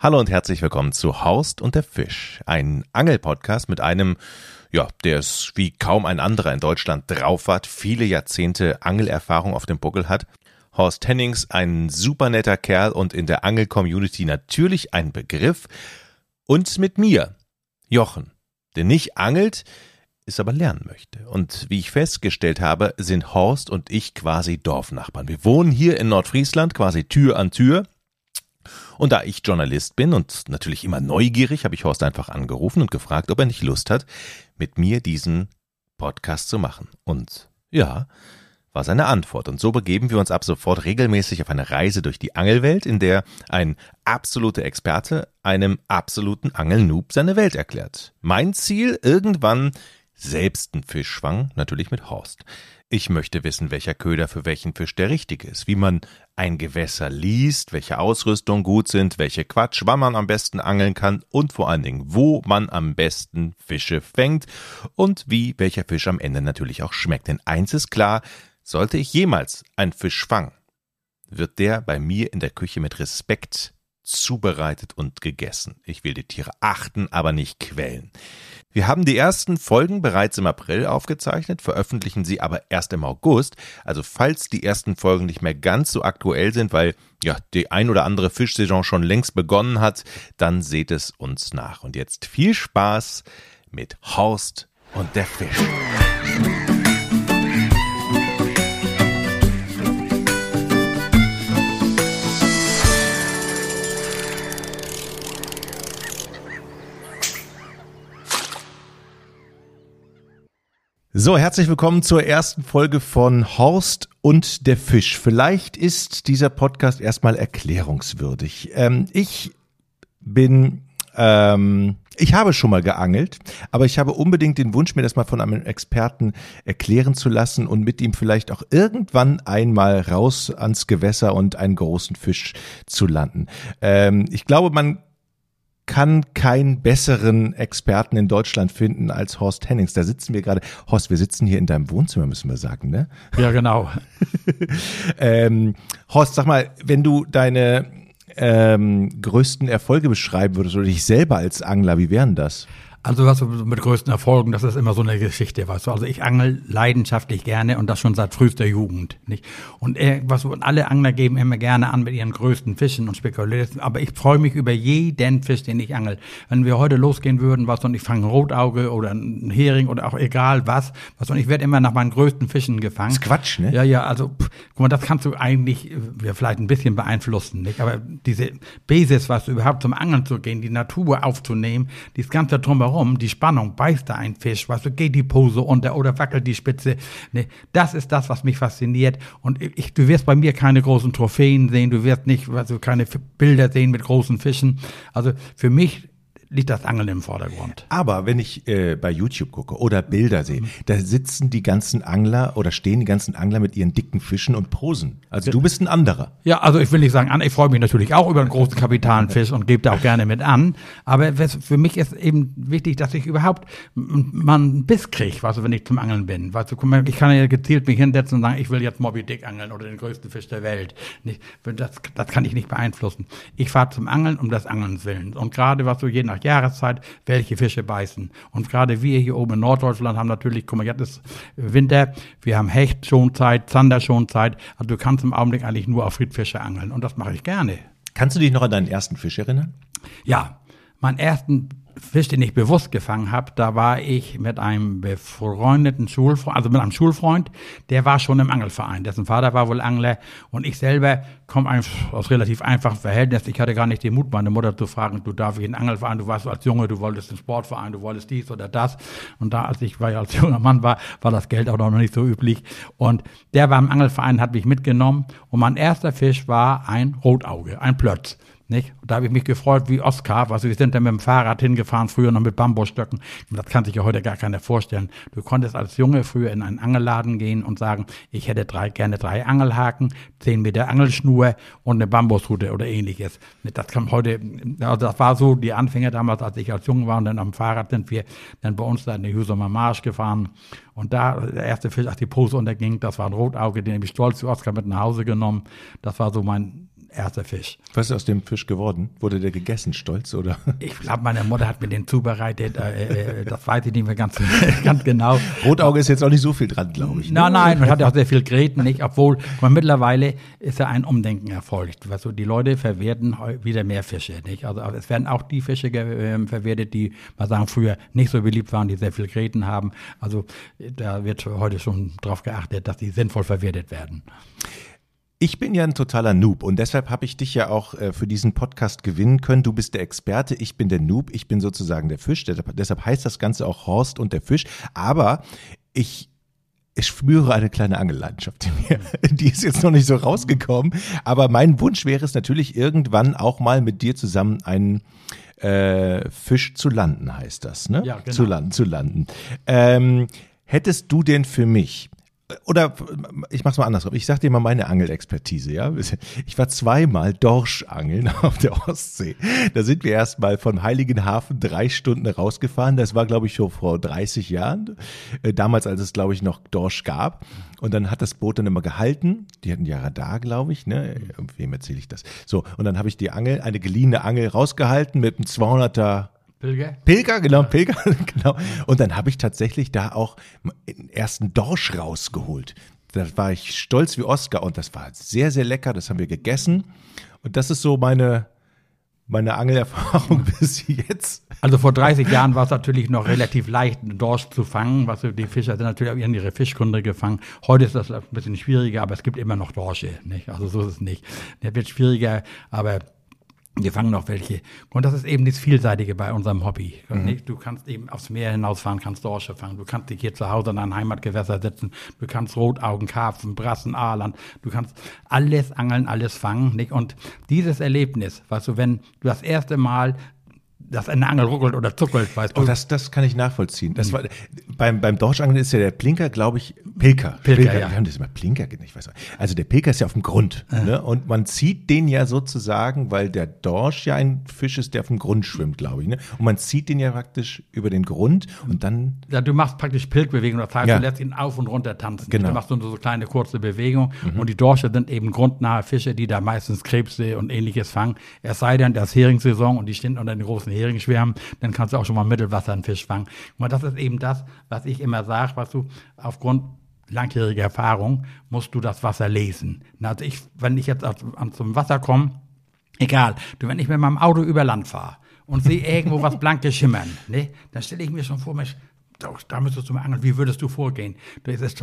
Hallo und herzlich willkommen zu Horst und der Fisch, ein Angelpodcast mit einem, ja, der es wie kaum ein anderer in Deutschland drauf hat, viele Jahrzehnte Angelerfahrung auf dem Buckel hat. Horst Hennings, ein super netter Kerl und in der Angel-Community natürlich ein Begriff. Und mit mir, Jochen, der nicht angelt, es aber lernen möchte. Und wie ich festgestellt habe, sind Horst und ich quasi Dorfnachbarn. Wir wohnen hier in Nordfriesland quasi Tür an Tür und da ich Journalist bin und natürlich immer neugierig, habe ich Horst einfach angerufen und gefragt, ob er nicht Lust hat, mit mir diesen Podcast zu machen. Und ja, war seine Antwort. Und so begeben wir uns ab sofort regelmäßig auf eine Reise durch die Angelwelt, in der ein absoluter Experte einem absoluten Angelnoob seine Welt erklärt. Mein Ziel, irgendwann selbst einen Fisch fangen, natürlich mit Horst. Ich möchte wissen, welcher Köder für welchen Fisch der richtige ist, wie man ein Gewässer liest, welche Ausrüstung gut sind, welche Quatsch, wann man am besten angeln kann und vor allen Dingen, wo man am besten Fische fängt und wie welcher Fisch am Ende natürlich auch schmeckt. Denn eins ist klar, sollte ich jemals einen Fisch fangen, wird der bei mir in der Küche mit Respekt zubereitet und gegessen. Ich will die Tiere achten, aber nicht quälen. Wir haben die ersten Folgen bereits im April aufgezeichnet, veröffentlichen sie aber erst im August. Also falls die ersten Folgen nicht mehr ganz so aktuell sind, weil ja die ein oder andere Fischsaison schon längst begonnen hat, dann seht es uns nach. Und jetzt viel Spaß mit Horst und der Fisch. So, herzlich willkommen zur ersten Folge von Horst und der Fisch. Vielleicht ist dieser Podcast erstmal erklärungswürdig. Ähm, ich bin, ähm, ich habe schon mal geangelt, aber ich habe unbedingt den Wunsch, mir das mal von einem Experten erklären zu lassen und mit ihm vielleicht auch irgendwann einmal raus ans Gewässer und einen großen Fisch zu landen. Ähm, ich glaube, man kann keinen besseren Experten in Deutschland finden als Horst Hennings. Da sitzen wir gerade. Horst, wir sitzen hier in deinem Wohnzimmer, müssen wir sagen, ne? Ja, genau. ähm, Horst, sag mal, wenn du deine ähm, größten Erfolge beschreiben würdest oder dich selber als Angler, wie wären das? Also was mit größten Erfolgen, das ist immer so eine Geschichte, weißt du. Also ich angel leidenschaftlich gerne und das schon seit frühester Jugend, nicht? Und äh, was und alle Angler geben immer gerne an mit ihren größten Fischen und spekulieren. Aber ich freue mich über jeden Fisch, den ich angel. Wenn wir heute losgehen würden, was und ich fange ein Rotauge oder ein Hering oder auch egal was, was und ich werde immer nach meinen größten Fischen gefangen. Das ist Quatsch, ne? Ja, ja. Also pff, guck mal, das kannst du eigentlich ja, vielleicht ein bisschen beeinflussen, nicht? Aber diese Basis, was überhaupt zum Angeln zu gehen, die Natur aufzunehmen, dieses ganze drumherum warum, die Spannung, beißt da ein Fisch, weißt du, geht die Pose unter oder wackelt die Spitze. Ne, das ist das, was mich fasziniert. Und ich, du wirst bei mir keine großen Trophäen sehen, du wirst nicht, also keine Bilder sehen mit großen Fischen. Also für mich liegt das Angeln im Vordergrund. Aber wenn ich äh, bei YouTube gucke oder Bilder sehe, mhm. da sitzen die ganzen Angler oder stehen die ganzen Angler mit ihren dicken Fischen und posen. Also du bist ein anderer. Ja, also ich will nicht sagen, ich freue mich natürlich auch über einen großen kapitalen Fisch und gebe da auch gerne mit an. Aber für mich ist eben wichtig, dass ich überhaupt mal einen Biss kriege, weißt du, wenn ich zum Angeln bin. Weißt du, ich kann ja gezielt mich hinsetzen und sagen, ich will jetzt Moby Dick angeln oder den größten Fisch der Welt. Das, das kann ich nicht beeinflussen. Ich fahre zum Angeln um des Angelns willen. Und gerade was du je nach nach Jahreszeit, welche Fische beißen. Und gerade wir hier oben in Norddeutschland haben natürlich, guck mal, jetzt ist Winter, wir haben Hecht Schonzeit, Zander Schonzeit. Also du kannst im Augenblick eigentlich nur auf Friedfische angeln und das mache ich gerne. Kannst du dich noch an deinen ersten Fisch erinnern? Ja, meinen ersten Fisch, den ich bewusst gefangen habe, da war ich mit einem befreundeten Schulfreund, also mit einem Schulfreund, der war schon im Angelverein. Dessen Vater war wohl Angler und ich selber komme aus relativ einfachen Verhältnissen. Ich hatte gar nicht den Mut, meine Mutter zu fragen, du darfst ich in den Angelverein, du warst als Junge, du wolltest einen Sportverein, du wolltest dies oder das. Und da, als ich, ich als junger Mann war, war das Geld auch noch nicht so üblich. Und der war im Angelverein, hat mich mitgenommen und mein erster Fisch war ein Rotauge, ein Plötz. Nicht? Da habe ich mich gefreut wie Oskar. Also wir sind dann mit dem Fahrrad hingefahren, früher noch mit Bambusstöcken. Das kann sich ja heute gar keiner vorstellen. Du konntest als Junge früher in einen Angelladen gehen und sagen, ich hätte drei, gerne drei Angelhaken, zehn Meter Angelschnur und eine Bambusrute oder ähnliches. Das kam heute, also das war so die Anfänge damals, als ich als Junge war und dann am Fahrrad sind wir dann bei uns da in die Hüsumer Marsch gefahren. Und da, der erste Fisch, als die Pose unterging, das war ein Rotauge, den habe ich stolz zu Oskar mit nach Hause genommen. Das war so mein erster Fisch. Was ist aus dem Fisch geworden? Wurde der gegessen, stolz, oder? Ich glaube, meine Mutter hat mir den zubereitet. Äh, äh, das weiß ich nicht mehr ganz, ganz genau. Rotauge ist jetzt auch nicht so viel dran, glaube ich. Ne? Nein, nein, man hat ja auch sehr viel Gräten, nicht? Obwohl, man, mittlerweile ist ja ein Umdenken erfolgt. Also die Leute verwerten wieder mehr Fische, nicht? Also es werden auch die Fische äh, verwertet, die, mal sagen, früher nicht so beliebt waren, die sehr viel Gräten haben. Also da wird heute schon darauf geachtet, dass die sinnvoll verwertet werden. Ich bin ja ein totaler Noob und deshalb habe ich dich ja auch äh, für diesen Podcast gewinnen können. Du bist der Experte, ich bin der Noob, ich bin sozusagen der Fisch. Deshalb, deshalb heißt das Ganze auch Horst und der Fisch. Aber ich ich spüre eine kleine Angellandschaft in mir. Die ist jetzt noch nicht so rausgekommen. Aber mein Wunsch wäre es natürlich irgendwann auch mal mit dir zusammen einen äh, Fisch zu landen, heißt das, ne? Ja, genau. Zu landen, zu landen. Ähm, hättest du denn für mich oder ich mach's mal andersrum. Ich sag dir mal meine Angelexpertise, ja. Ich war zweimal Dorschangeln auf der Ostsee. Da sind wir erst mal von Heiligenhafen drei Stunden rausgefahren. Das war, glaube ich, schon vor 30 Jahren. Äh, damals, als es, glaube ich, noch Dorsch gab. Und dann hat das Boot dann immer gehalten. Die hatten ja Radar, glaube ich, ne? Wem erzähle ich das? So. Und dann habe ich die Angel, eine geliehene Angel rausgehalten mit einem 200er Pilger? Pilger, genau, Pilger, genau. Und dann habe ich tatsächlich da auch den ersten Dorsch rausgeholt. Da war ich stolz wie Oscar und das war sehr, sehr lecker. Das haben wir gegessen. Und das ist so meine, meine Angelerfahrung bis jetzt. Also vor 30 Jahren war es natürlich noch relativ leicht, einen Dorsch zu fangen. Was die Fischer sind natürlich auch in ihre Fischkunde gefangen. Heute ist das ein bisschen schwieriger, aber es gibt immer noch Dorsche. Nicht? Also so ist es nicht. Der wird schwieriger, aber wir fangen noch welche. Und das ist eben das Vielseitige bei unserem Hobby. Mhm. Du kannst eben aufs Meer hinausfahren, kannst Dorsche fangen. Du kannst dich hier zu Hause an ein Heimatgewässer setzen. Du kannst Rotaugen, Karpfen, Brassen, Aaland. Du kannst alles angeln, alles fangen. Nicht? Und dieses Erlebnis, weißt du, wenn du das erste Mal dass eine Angel ruckelt oder zuckelt, weißt du. Oh, das, das kann ich nachvollziehen. Das war, beim, beim Dorschangeln ist ja der Plinker, glaube ich, Pilker. Pilker, Pilker ja. Wir haben das immer Plinker genannt, ich weiß nicht. Also der Pilker ist ja auf dem Grund. Ja. Ne? Und man zieht den ja sozusagen, weil der Dorsch ja ein Fisch ist, der auf dem Grund schwimmt, glaube ich. Ne? Und man zieht den ja praktisch über den Grund und dann. Ja, du machst praktisch Pilkbewegung, das heißt, ja. du lässt ihn auf und runter tanzen. Genau. Du machst nur so kleine kurze Bewegung. Mhm. Und die Dorsche sind eben grundnahe Fische, die da meistens Krebse und ähnliches fangen. Es sei denn, das Heringssaison und die stehen unter den großen Heringsschwärmen dann kannst du auch schon mal Mittelwasser einen Fisch fangen. Und das ist eben das, was ich immer sage, was du aufgrund langjähriger Erfahrung musst du das Wasser lesen. Also ich, wenn ich jetzt zum Wasser komme, egal, du, wenn ich mit meinem Auto über Land fahre und sehe irgendwo was Blankes schimmern, ne, dann stelle ich mir schon vor, Mensch, da müsstest du mal angeln, wie würdest du vorgehen? Da ist es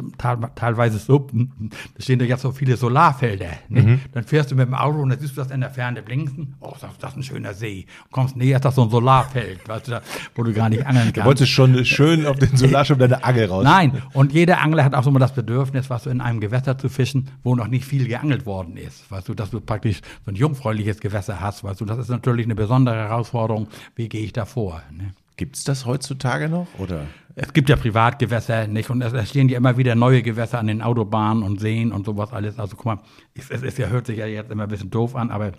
teilweise so, da stehen da jetzt so viele Solarfelder. Ne? Mhm. Dann fährst du mit dem Auto und dann siehst du das in der Ferne blinken. Oh, das, das ist ein schöner See. Kommst näher, ist das so ein Solarfeld, weißt du, wo du gar nicht angeln kannst. Du wolltest schon schön auf den Solarschirm deine Angel raus. Nein, und jeder Angler hat auch so mal das Bedürfnis, was du in einem Gewässer zu fischen, wo noch nicht viel geangelt worden ist. Weißt du, dass du praktisch so ein jungfräuliches Gewässer hast. Weißt du, das ist natürlich eine besondere Herausforderung. Wie gehe ich da vor? Ne? Gibt es das heutzutage noch? Oder? Es gibt ja Privatgewässer, nicht? Und es entstehen ja immer wieder neue Gewässer an den Autobahnen und Seen und sowas alles. Also guck mal, es, es, es hört sich ja jetzt immer ein bisschen doof an, aber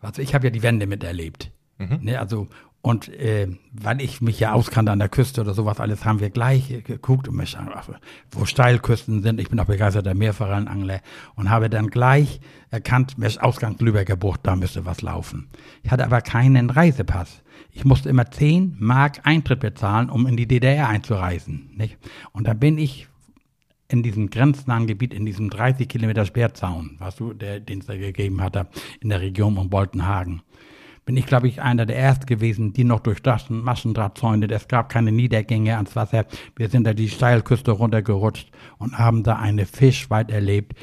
also ich habe ja die Wende miterlebt. Mhm. Ne? Also, und äh, weil ich mich ja auskannte an der Küste oder sowas alles, haben wir gleich geguckt und mich, wo Steilküsten sind. Ich bin auch begeisterter Meerforellenangler und habe dann gleich erkannt, Mensch, Ausgang Lübecker Bucht, da müsste was laufen. Ich hatte aber keinen Reisepass. Ich musste immer 10 Mark Eintritt bezahlen, um in die DDR einzureisen. Nicht? Und da bin ich in diesem grenznahen Gebiet, in diesem 30 Kilometer Sperrzaun, was du, der, den es da gegeben hatte, in der Region um Boltenhagen, bin ich, glaube ich, einer der Ersten gewesen, die noch durch das Maschendrahtzäune, es gab keine Niedergänge ans Wasser. Wir sind da die Steilküste runtergerutscht und haben da eine Fischweit erlebt.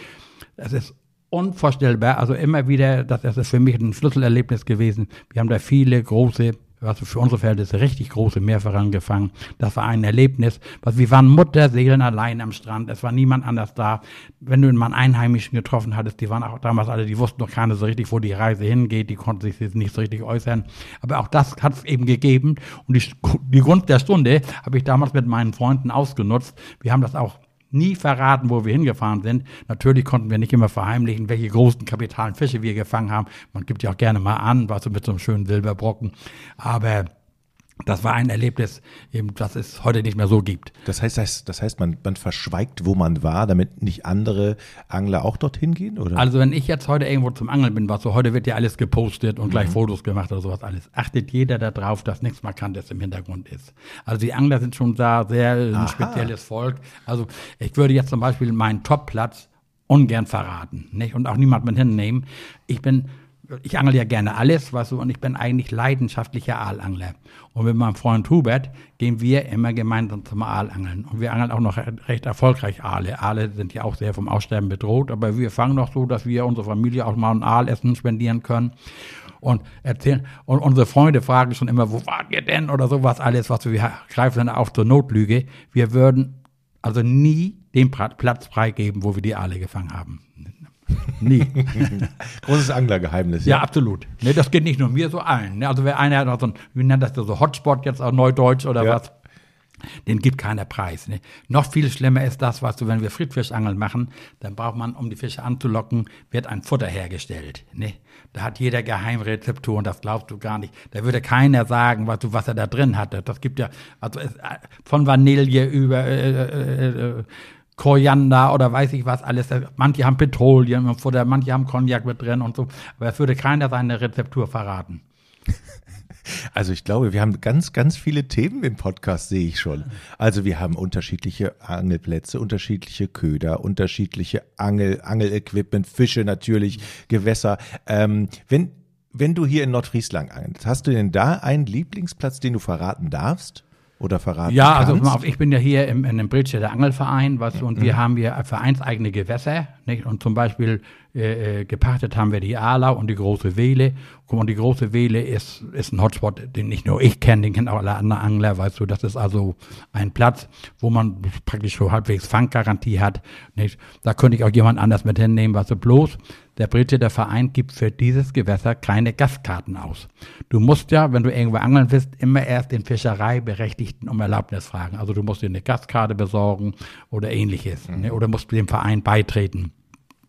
Es ist unvorstellbar, also immer wieder, das ist für mich ein Schlüsselerlebnis gewesen. Wir haben da viele große also für unsere Verhältnisse richtig große Meerforellen gefangen. Das war ein Erlebnis. Was, wir waren Mutterseelen allein am Strand. Es war niemand anders da. Wenn du mal einen Einheimischen getroffen hattest, die waren auch damals alle, die wussten noch keine so richtig, wo die Reise hingeht. Die konnten sich nicht so richtig äußern. Aber auch das hat es eben gegeben. Und die, die Gunst der Stunde habe ich damals mit meinen Freunden ausgenutzt. Wir haben das auch nie verraten, wo wir hingefahren sind. Natürlich konnten wir nicht immer verheimlichen, welche großen kapitalen Fische wir gefangen haben. Man gibt ja auch gerne mal an, was mit so einem schönen Silberbrocken. Aber das war ein Erlebnis, eben, das es heute nicht mehr so gibt. Das heißt, das, das heißt man, man verschweigt, wo man war, damit nicht andere Angler auch dorthin gehen, oder? Also wenn ich jetzt heute irgendwo zum Angeln bin, was so heute wird ja alles gepostet und gleich mhm. Fotos gemacht oder sowas alles, achtet jeder darauf, dass nichts Markantes im Hintergrund ist. Also die Angler sind schon da sehr ein Aha. spezielles Volk. Also ich würde jetzt zum Beispiel meinen Topplatz ungern verraten, nicht? Und auch niemand mit hinnehmen. Ich bin ich angel ja gerne alles, was so, und ich bin eigentlich leidenschaftlicher Aalangler. Und mit meinem Freund Hubert gehen wir immer gemeinsam zum Aalangeln. Und wir angeln auch noch recht erfolgreich Aale. Aale sind ja auch sehr vom Aussterben bedroht, aber wir fangen noch so, dass wir unsere Familie auch mal ein Aalessen spendieren können. Und erzählen, und unsere Freunde fragen schon immer, wo wart ihr denn? Oder sowas alles, was wir greifen dann auf zur Notlüge. Wir würden also nie den Platz freigeben, wo wir die Aale gefangen haben. Nie. Großes Anglergeheimnis. Ja, ja absolut. Ne, das geht nicht nur mir, so allen. Ne, also wer einer hat so ein, wie nennt das so Hotspot jetzt auf Neudeutsch oder ja. was, den gibt keiner Preis. Ne? Noch viel schlimmer ist das, was du, wenn wir Friedfischangeln machen, dann braucht man, um die Fische anzulocken, wird ein Futter hergestellt. Ne? Da hat jeder Geheimrezeptur und das glaubst du gar nicht. Da würde keiner sagen, was, du, was er da drin hatte. Das gibt ja also von Vanille über äh, äh, äh, Koriander oder weiß ich was alles. Manche haben Petroleum oder manche haben Cognac mit drin und so. Aber es würde keiner seine Rezeptur verraten. Also ich glaube, wir haben ganz, ganz viele Themen im Podcast, sehe ich schon. Also wir haben unterschiedliche Angelplätze, unterschiedliche Köder, unterschiedliche Angel, Angelequipment, Fische natürlich, Gewässer. Ähm, wenn, wenn du hier in Nordfriesland angelst, hast du denn da einen Lieblingsplatz, den du verraten darfst? Oder verraten Ja, also kannst? ich bin ja hier im, in dem Bridge Angelverein, was, und mhm. wir haben hier vereinseigene Gewässer, nicht? Und zum Beispiel äh, äh, gepachtet haben wir die Ala und die große Wehle. Und die große Wehle ist, ist ein Hotspot, den nicht nur ich kenne, den kennen auch alle anderen Angler, weißt du, das ist also ein Platz, wo man praktisch so halbwegs Fanggarantie hat. Nicht? Da könnte ich auch jemand anders mit hinnehmen, was du bloß. Der Brite, der Verein gibt für dieses Gewässer keine Gastkarten aus. Du musst ja, wenn du irgendwo angeln willst, immer erst den Fischereiberechtigten um Erlaubnis fragen. Also du musst dir eine Gastkarte besorgen oder ähnliches. Mhm. Ne? Oder musst dem Verein beitreten.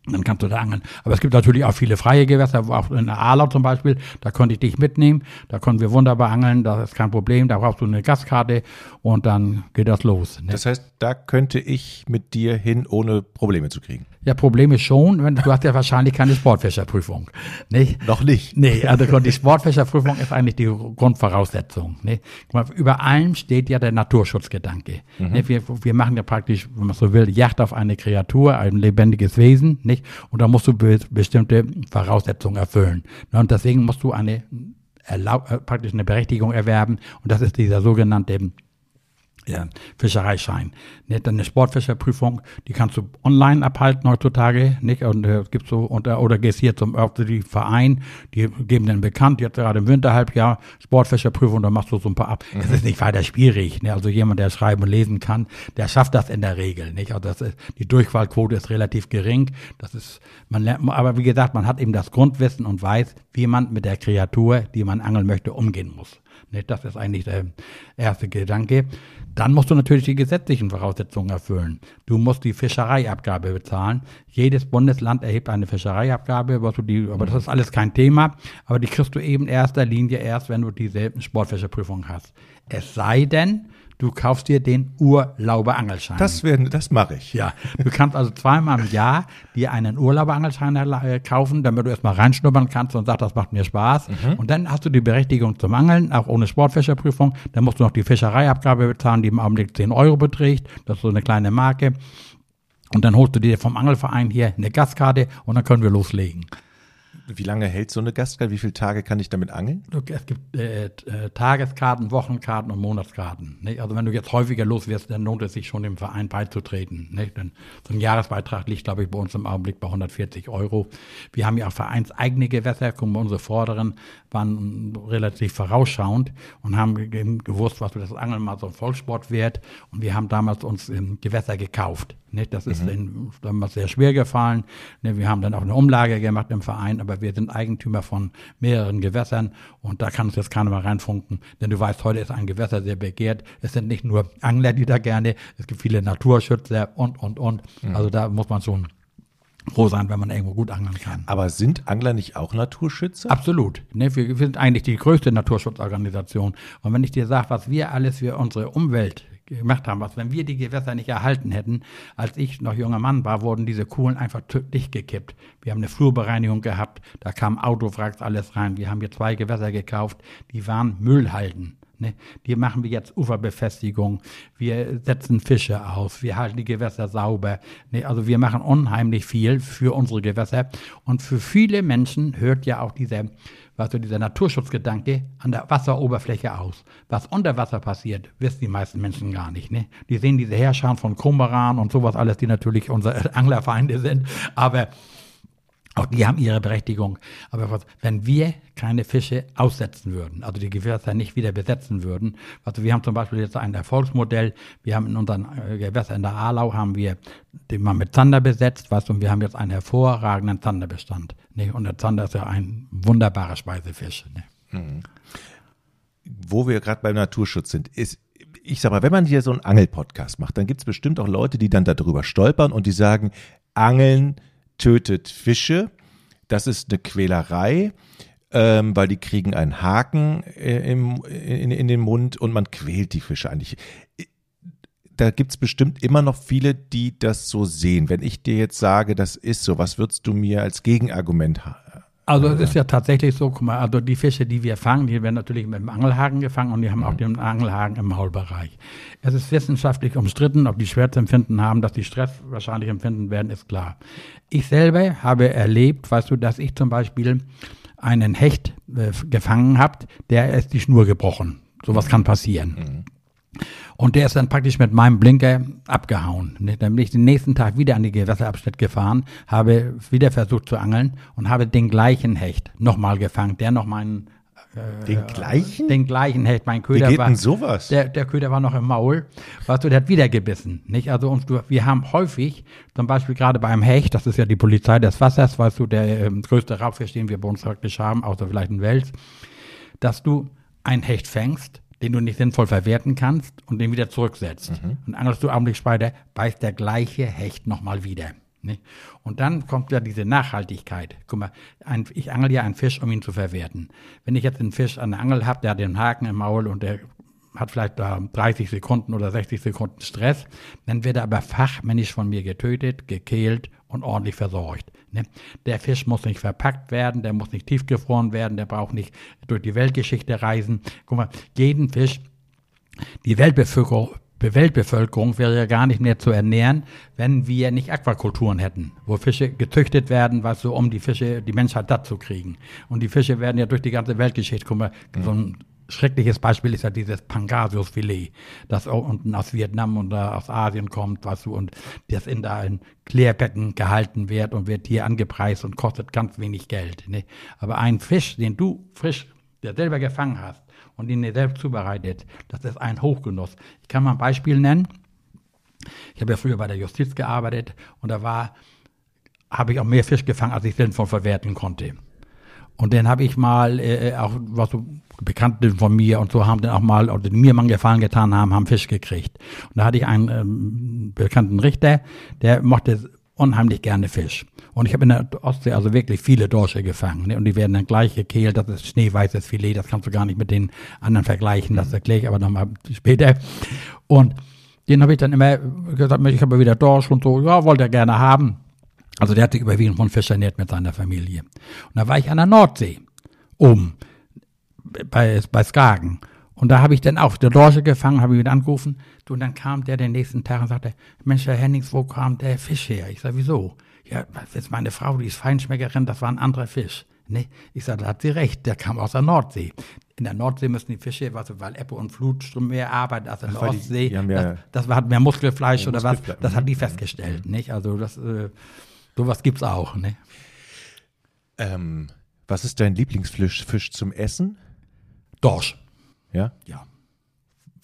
Dann kannst du da angeln. Aber es gibt natürlich auch viele freie Gewässer, auch in der Aarlau zum Beispiel, da konnte ich dich mitnehmen, da konnten wir wunderbar angeln, das ist kein Problem, da brauchst du eine Gastkarte und dann geht das los. Ne? Das heißt, da könnte ich mit dir hin, ohne Probleme zu kriegen. Ja, Problem ist schon, wenn, du hast ja wahrscheinlich keine Sportfächerprüfung. Nicht? Noch nicht. Nee, also die Sportfächerprüfung ist eigentlich die Grundvoraussetzung. Nicht? Über allem steht ja der Naturschutzgedanke. Mhm. Wir, wir machen ja praktisch, wenn man so will, Yacht auf eine Kreatur, ein lebendiges Wesen. Nicht? Und da musst du be bestimmte Voraussetzungen erfüllen. Und deswegen musst du eine äh, praktisch eine Berechtigung erwerben. Und das ist dieser sogenannte ja, Fischereischein. Nicht? Eine Sportfischerprüfung, die kannst du online abhalten heutzutage, nicht? Und äh, gibt's so oder, oder gehst hier zum örtlichen Verein, die geben dann bekannt, jetzt gerade im Winterhalbjahr Sportfischerprüfung, dann machst du so ein paar ab. Es mhm. ist nicht weiter schwierig, ne? Also jemand, der schreiben und lesen kann, der schafft das in der Regel, nicht? Also das ist, die Durchfallquote ist relativ gering. Das ist, man lernt, aber wie gesagt, man hat eben das Grundwissen und weiß, wie man mit der Kreatur, die man angeln möchte, umgehen muss. Nicht? Das ist eigentlich der erste Gedanke. Dann musst du natürlich die gesetzlichen Voraussetzungen erfüllen. Du musst die Fischereiabgabe bezahlen. Jedes Bundesland erhebt eine Fischereiabgabe, aber, die, aber das ist alles kein Thema. Aber die kriegst du eben erster Linie erst, wenn du diese Sportfischerprüfung hast. Es sei denn, Du kaufst dir den Urlauberangelschein. Das, werden, das mache ich. Ja, du kannst also zweimal im Jahr dir einen Urlauberangelschein äh, kaufen, damit du erstmal reinschnuppern kannst und sagst, das macht mir Spaß. Mhm. Und dann hast du die Berechtigung zum Angeln, auch ohne Sportfischerprüfung. Dann musst du noch die Fischereiabgabe bezahlen, die im Augenblick 10 Euro beträgt. Das ist so eine kleine Marke. Und dann holst du dir vom Angelverein hier eine Gastkarte und dann können wir loslegen. Wie lange hält so eine Gastgeil? Wie viele Tage kann ich damit angeln? Es gibt äh, äh, Tageskarten, Wochenkarten und Monatskarten. Nicht? Also wenn du jetzt häufiger los wirst, dann lohnt es sich schon dem Verein beizutreten. Nicht? Denn so ein Jahresbeitrag liegt, glaube ich, bei uns im Augenblick bei 140 Euro. Wir haben ja auch vereinseigene Gewässer. Gucken unsere Vorderen waren relativ vorausschauend und haben gewusst, was das Angeln mal so ein Volkssport wird. Und wir haben damals uns ähm, Gewässer gekauft. Nicht? Das ist mhm. damals sehr schwer gefallen. Wir haben dann auch eine Umlage gemacht im Verein, aber wir sind Eigentümer von mehreren Gewässern und da kann uns jetzt keiner mal reinfunken, denn du weißt, heute ist ein Gewässer sehr begehrt. Es sind nicht nur Angler, die da gerne, es gibt viele Naturschützer und, und, und. Mhm. Also da muss man schon froh sein, wenn man irgendwo gut angeln kann. Aber sind Angler nicht auch Naturschützer? Absolut. Ne, wir sind eigentlich die größte Naturschutzorganisation. Und wenn ich dir sage, was wir alles für unsere Umwelt gemacht haben, was wenn wir die Gewässer nicht erhalten hätten, als ich noch junger Mann war, wurden diese Kuhlen einfach dicht gekippt. Wir haben eine Flurbereinigung gehabt, da kam Autowracks alles rein. Wir haben hier zwei Gewässer gekauft, die waren Müllhalden. Ne? Die machen wir jetzt Uferbefestigung, wir setzen Fische aus, wir halten die Gewässer sauber. Ne? Also wir machen unheimlich viel für unsere Gewässer. Und für viele Menschen hört ja auch dieser, was so dieser Naturschutzgedanke an der Wasseroberfläche aus. Was unter Wasser passiert, wissen die meisten Menschen gar nicht. Ne? Die sehen diese Herrscher von Krummeran und sowas alles, die natürlich unsere Anglerfeinde sind. Aber auch die haben ihre Berechtigung. Aber was, wenn wir keine Fische aussetzen würden, also die Gewässer nicht wieder besetzen würden, also wir haben zum Beispiel jetzt ein Erfolgsmodell, wir haben in unseren äh, Gewässern in der Aarlau haben wir den mal mit Zander besetzt, du, und wir haben jetzt einen hervorragenden Zanderbestand. Ne? Und der Zander ist ja ein wunderbarer Speisefisch. Ne? Mhm. Wo wir gerade beim Naturschutz sind, ist, ich sag mal, wenn man hier so einen Angelpodcast macht, dann gibt es bestimmt auch Leute, die dann darüber stolpern und die sagen, Angeln tötet Fische. Das ist eine Quälerei, ähm, weil die kriegen einen Haken äh, im, in, in den Mund und man quält die Fische eigentlich. Da gibt es bestimmt immer noch viele, die das so sehen. Wenn ich dir jetzt sage, das ist so, was würdest du mir als Gegenargument haben? Also es ist ja tatsächlich so, guck mal, also die Fische, die wir fangen, die werden natürlich mit dem Angelhaken gefangen und die haben auch den Angelhaken im Maulbereich. Es ist wissenschaftlich umstritten, ob die schwer zu empfinden haben, dass die Stress wahrscheinlich empfinden werden, ist klar. Ich selber habe erlebt, weißt du, dass ich zum Beispiel einen Hecht äh, gefangen habe, der ist die Schnur gebrochen. Sowas kann passieren. Mhm. Und der ist dann praktisch mit meinem Blinker abgehauen. Dann bin ich den nächsten Tag wieder an die Gewässerabschnitt gefahren, habe wieder versucht zu angeln und habe den gleichen Hecht nochmal gefangen, der noch meinen äh, den gleichen? Den gleichen Hecht. Mein Köder Wie geht war, denn sowas? Der, der Köder war noch im Maul. Weißt du, der hat wieder gebissen. Nicht? Also uns, wir haben häufig, zum Beispiel gerade beim Hecht, das ist ja die Polizei des Wassers, weißt du, der ähm, größte Raubfisch, den wir bei uns praktisch haben, außer vielleicht ein Wels, dass du ein Hecht fängst den du nicht sinnvoll verwerten kannst und den wieder zurücksetzt. Mhm. Und angelst du Augenblick später, beißt der gleiche Hecht nochmal wieder. Ne? Und dann kommt ja diese Nachhaltigkeit. Guck mal, ein, ich angel ja einen Fisch, um ihn zu verwerten. Wenn ich jetzt einen Fisch an der Angel habe, der hat den Haken im Maul und der hat vielleicht da 30 Sekunden oder 60 Sekunden Stress, dann wird er aber fachmännisch von mir getötet, gekehlt und ordentlich versorgt. Ne? Der Fisch muss nicht verpackt werden, der muss nicht tiefgefroren werden, der braucht nicht durch die Weltgeschichte reisen. Guck mal, jeden Fisch, die Weltbevölkerung, Weltbevölkerung wäre ja gar nicht mehr zu ernähren, wenn wir nicht Aquakulturen hätten, wo Fische gezüchtet werden, was so um die Fische, die Menschheit dazu kriegen. Und die Fische werden ja durch die ganze Weltgeschichte, guck mal, mhm. so ein schreckliches Beispiel ist ja dieses Pangasiusfilet, das auch unten aus Vietnam und aus Asien kommt, was du, und das in da in Klärbecken gehalten wird und wird hier angepreist und kostet ganz wenig Geld. Ne? Aber ein Fisch, den du frisch, der selber gefangen hast und den dir selbst zubereitet, das ist ein Hochgenuss. Ich kann mal ein Beispiel nennen. Ich habe ja früher bei der Justiz gearbeitet und da war, habe ich auch mehr Fisch gefangen, als ich sinnvoll verwerten konnte. Und dann habe ich mal äh, äh, auch was so Bekannte von mir und so haben dann auch mal, oder die mir mal Gefallen getan haben, haben Fisch gekriegt. Und da hatte ich einen ähm, bekannten Richter, der mochte unheimlich gerne Fisch. Und ich habe in der Ostsee also wirklich viele Dorsche gefangen. Ne? Und die werden dann gleich gekehlt. Das ist schneeweißes Filet. Das kannst du gar nicht mit den anderen vergleichen. Das erkläre ich aber nochmal später. Und den habe ich dann immer gesagt, ich habe wieder Dorsch und so. Ja, wollte er gerne haben. Also der hat sich überwiegend von Fisch ernährt mit seiner Familie. Und da war ich an der Nordsee, oben, bei, bei Skagen. Und da habe ich dann auch der Dorsche gefangen, habe ich wieder angerufen. Du, und dann kam der den nächsten Tag und sagte, Mensch, Herr Hennings, wo kam der Fisch her? Ich sage, wieso? Ja, das ist meine Frau, die ist Feinschmeckerin, das war ein anderer Fisch. Ne? Ich sage, da hat sie recht, der kam aus der Nordsee. In der Nordsee müssen die Fische, was, weil Ebbe und Flutstrom mehr arbeiten als in der Ostsee. Die, die ja das, das hat mehr Muskelfleisch oder was, das hat die festgestellt. Nicht? Also das... Äh, Sowas gibt's auch, ne? Ähm, was ist dein Lieblingsfisch Fisch zum Essen? Dorsch. Ja? Ja.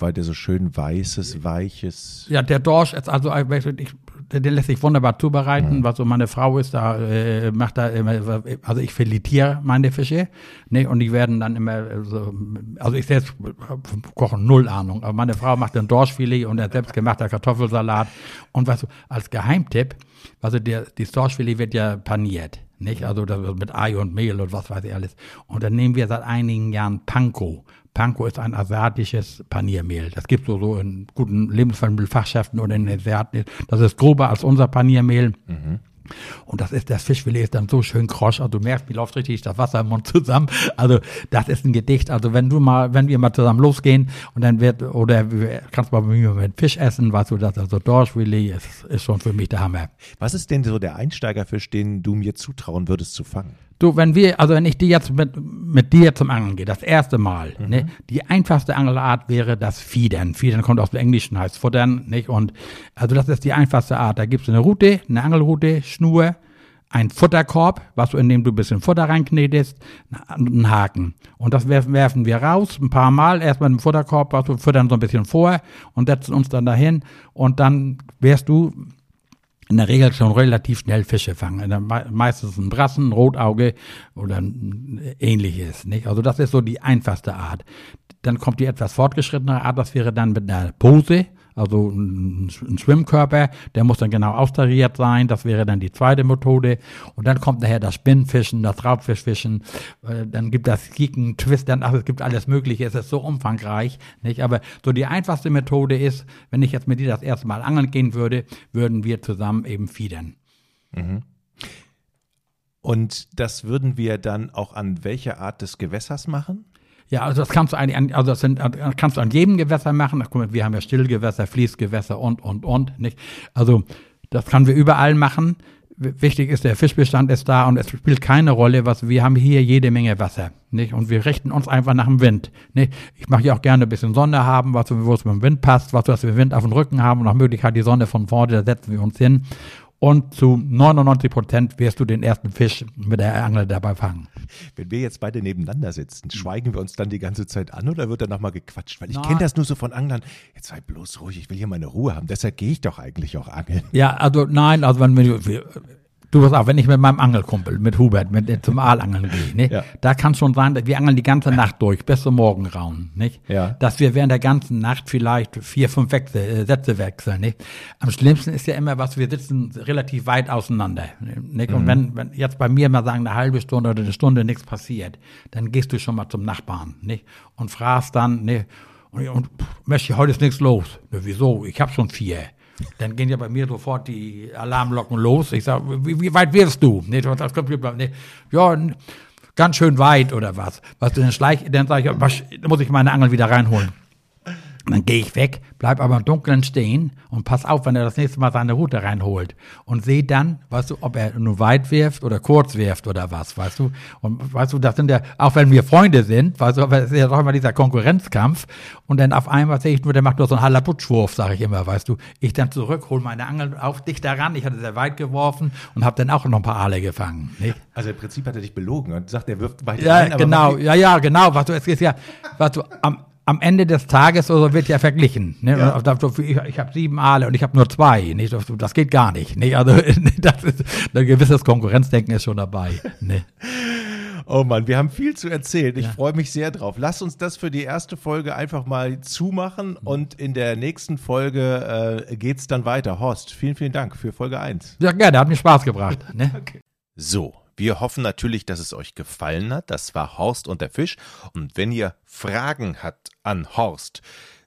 Weil der so schön weißes, weiches. Ja, der Dorsch also, ich, der, der lässt sich wunderbar zubereiten. Mhm. Was so meine Frau ist, da äh, macht da immer, also ich filetiere meine Fische, ne, und die werden dann immer so, also ich selbst koche null Ahnung, aber meine Frau macht dann Dorschfilet und der selbstgemachter Kartoffelsalat. Und was als Geheimtipp, also der, das Dorschfilet wird ja paniert. Nicht? Also mit Ei und Mehl und was weiß ich alles. Und dann nehmen wir seit einigen Jahren Panko. Panko ist ein asiatisches Paniermehl. Das gibt es so, so in guten Lebensmittelfachschaften oder in den Asiaten. Das ist grober als unser Paniermehl. Mhm. Und das ist, das Fischfilet ist dann so schön krosch, also du merkst, wie läuft richtig das Wasser im Mund zusammen. Also das ist ein Gedicht. Also wenn du mal, wenn wir mal zusammen losgehen und dann wird, oder kannst mal mit Fisch essen, weißt du, das also Dorschfilet ist, ist schon für mich der Hammer. Was ist denn so der Einsteigerfisch, den du mir zutrauen würdest zu fangen? Du, wenn wir, also wenn ich die jetzt mit, mit dir zum Angeln gehe, das erste Mal, mhm. ne, die einfachste Angelart wäre das Fiedern. Fiedern kommt aus dem Englischen, heißt Futtern, nicht? Und, also das ist die einfachste Art. Da gibt's eine Route, eine Angelroute, Schnur, ein Futterkorb, was du, in dem du ein bisschen Futter reinknetest, einen Haken. Und das werfen, werfen wir raus, ein paar Mal, erst mit dem Futterkorb, was wir füttern so ein bisschen vor und setzen uns dann dahin und dann wärst du in der Regel schon relativ schnell Fische fangen. Meistens ein Brassen, ein Rotauge oder ähnliches. Nicht? Also das ist so die einfachste Art. Dann kommt die etwas fortgeschrittene Art, das wäre dann mit einer Pose also ein, Schwimmkörper, der muss dann genau austariert sein, das wäre dann die zweite Methode. Und dann kommt nachher das Spinnfischen, das Raubfischfischen, äh, dann gibt das Kicken, Twistern, ach, es gibt alles Mögliche, es ist so umfangreich, nicht? Aber so die einfachste Methode ist, wenn ich jetzt mit dir das erste Mal angeln gehen würde, würden wir zusammen eben fiedern. Mhm. Und das würden wir dann auch an welcher Art des Gewässers machen? Ja, also das kannst du eigentlich, an, also das sind, kannst du an jedem Gewässer machen. Guck mal, wir haben ja Stillgewässer, Fließgewässer und, und, und, nicht? Also, das können wir überall machen. Wichtig ist, der Fischbestand ist da und es spielt keine Rolle, was wir haben hier jede Menge Wasser, nicht? Und wir richten uns einfach nach dem Wind, nicht? Ich mache ja auch gerne ein bisschen Sonne haben, was wo es mit dem Wind passt, was wir Wind auf dem Rücken haben und nach Möglichkeit die Sonne von vorne, da setzen wir uns hin und zu 99 Prozent wirst du den ersten Fisch mit der Angel dabei fangen. Wenn wir jetzt beide nebeneinander sitzen, schweigen wir uns dann die ganze Zeit an oder wird dann nochmal gequatscht? Weil ich kenne das nur so von Anglern. Jetzt sei bloß ruhig, ich will hier meine Ruhe haben. Deshalb gehe ich doch eigentlich auch angeln. Ja, also nein, also wenn wir, Du pass auf, wenn ich mit meinem Angelkumpel, mit Hubert, mit, zum Aalangeln gehe, ne? Ja. da kann schon sein, dass wir angeln die ganze Nacht durch, bis zum Morgengrauen, nicht? Ja. Dass wir während der ganzen Nacht vielleicht vier, fünf Wechsel, äh, Sätze wechseln, nicht? Am schlimmsten ist ja immer, was wir sitzen relativ weit auseinander, nicht? Und mhm. wenn, wenn jetzt bei mir mal sagen, eine halbe Stunde oder eine Stunde nichts passiert, dann gehst du schon mal zum Nachbarn, nicht? Und fragst dann, ne? Und, und Messi, heute ist nichts los. Ne, wieso? Ich habe schon vier. Dann gehen ja bei mir sofort die Alarmglocken los. Ich sage, wie, wie, weit wirst du? Nee, das kommt, nee. Ja, ganz schön weit oder was. Was dann dann sage ich, was, muss ich meine Angel wieder reinholen. Dann gehe ich weg, bleib aber im Dunkeln stehen und pass auf, wenn er das nächste Mal seine Route reinholt. Und sehe dann, weißt du, ob er nur weit wirft oder kurz wirft oder was, weißt du. Und weißt du, das sind ja, auch wenn wir Freunde sind, weißt du, aber es ist ja doch immer dieser Konkurrenzkampf. Und dann auf einmal sehe ich nur, der macht nur so einen Halabutschwurf, sage ich immer, weißt du. Ich dann zurück, hole meine Angel auf dich daran. Ich hatte sehr weit geworfen und habe dann auch noch ein paar Aale gefangen. Nicht? Also im Prinzip hat er dich belogen und sagt, er wirft weiter ja, rein. Genau, ja, ja, genau. Weißt du, es ist ja, weißt du, am am Ende des Tages oder wird ja verglichen. Ne? Ja. Ich, ich habe sieben Aale und ich habe nur zwei. Nicht? Das geht gar nicht. nicht? Also das ist, ein gewisses Konkurrenzdenken ist schon dabei. Ne? Oh Mann, wir haben viel zu erzählen. Ich ja. freue mich sehr drauf. Lass uns das für die erste Folge einfach mal zumachen und in der nächsten Folge äh, geht es dann weiter. Horst, vielen, vielen Dank für Folge 1. Ja, gerne, hat mir Spaß gebracht. Ne? okay. So, wir hoffen natürlich, dass es euch gefallen hat. Das war Horst und der Fisch. Und wenn ihr Fragen habt an Horst,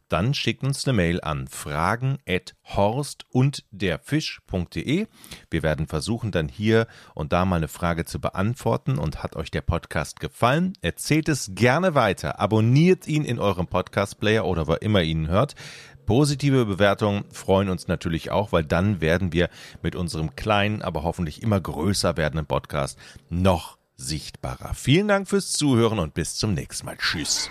dann schickt uns eine Mail an fragen@horst und derfisch.de. Wir werden versuchen dann hier und da mal eine Frage zu beantworten und hat euch der Podcast gefallen? Erzählt es gerne weiter, abonniert ihn in eurem Podcast Player oder wo immer ihr ihn hört. Positive Bewertungen freuen uns natürlich auch, weil dann werden wir mit unserem kleinen, aber hoffentlich immer größer werdenden Podcast noch sichtbarer. Vielen Dank fürs Zuhören und bis zum nächsten Mal. Tschüss.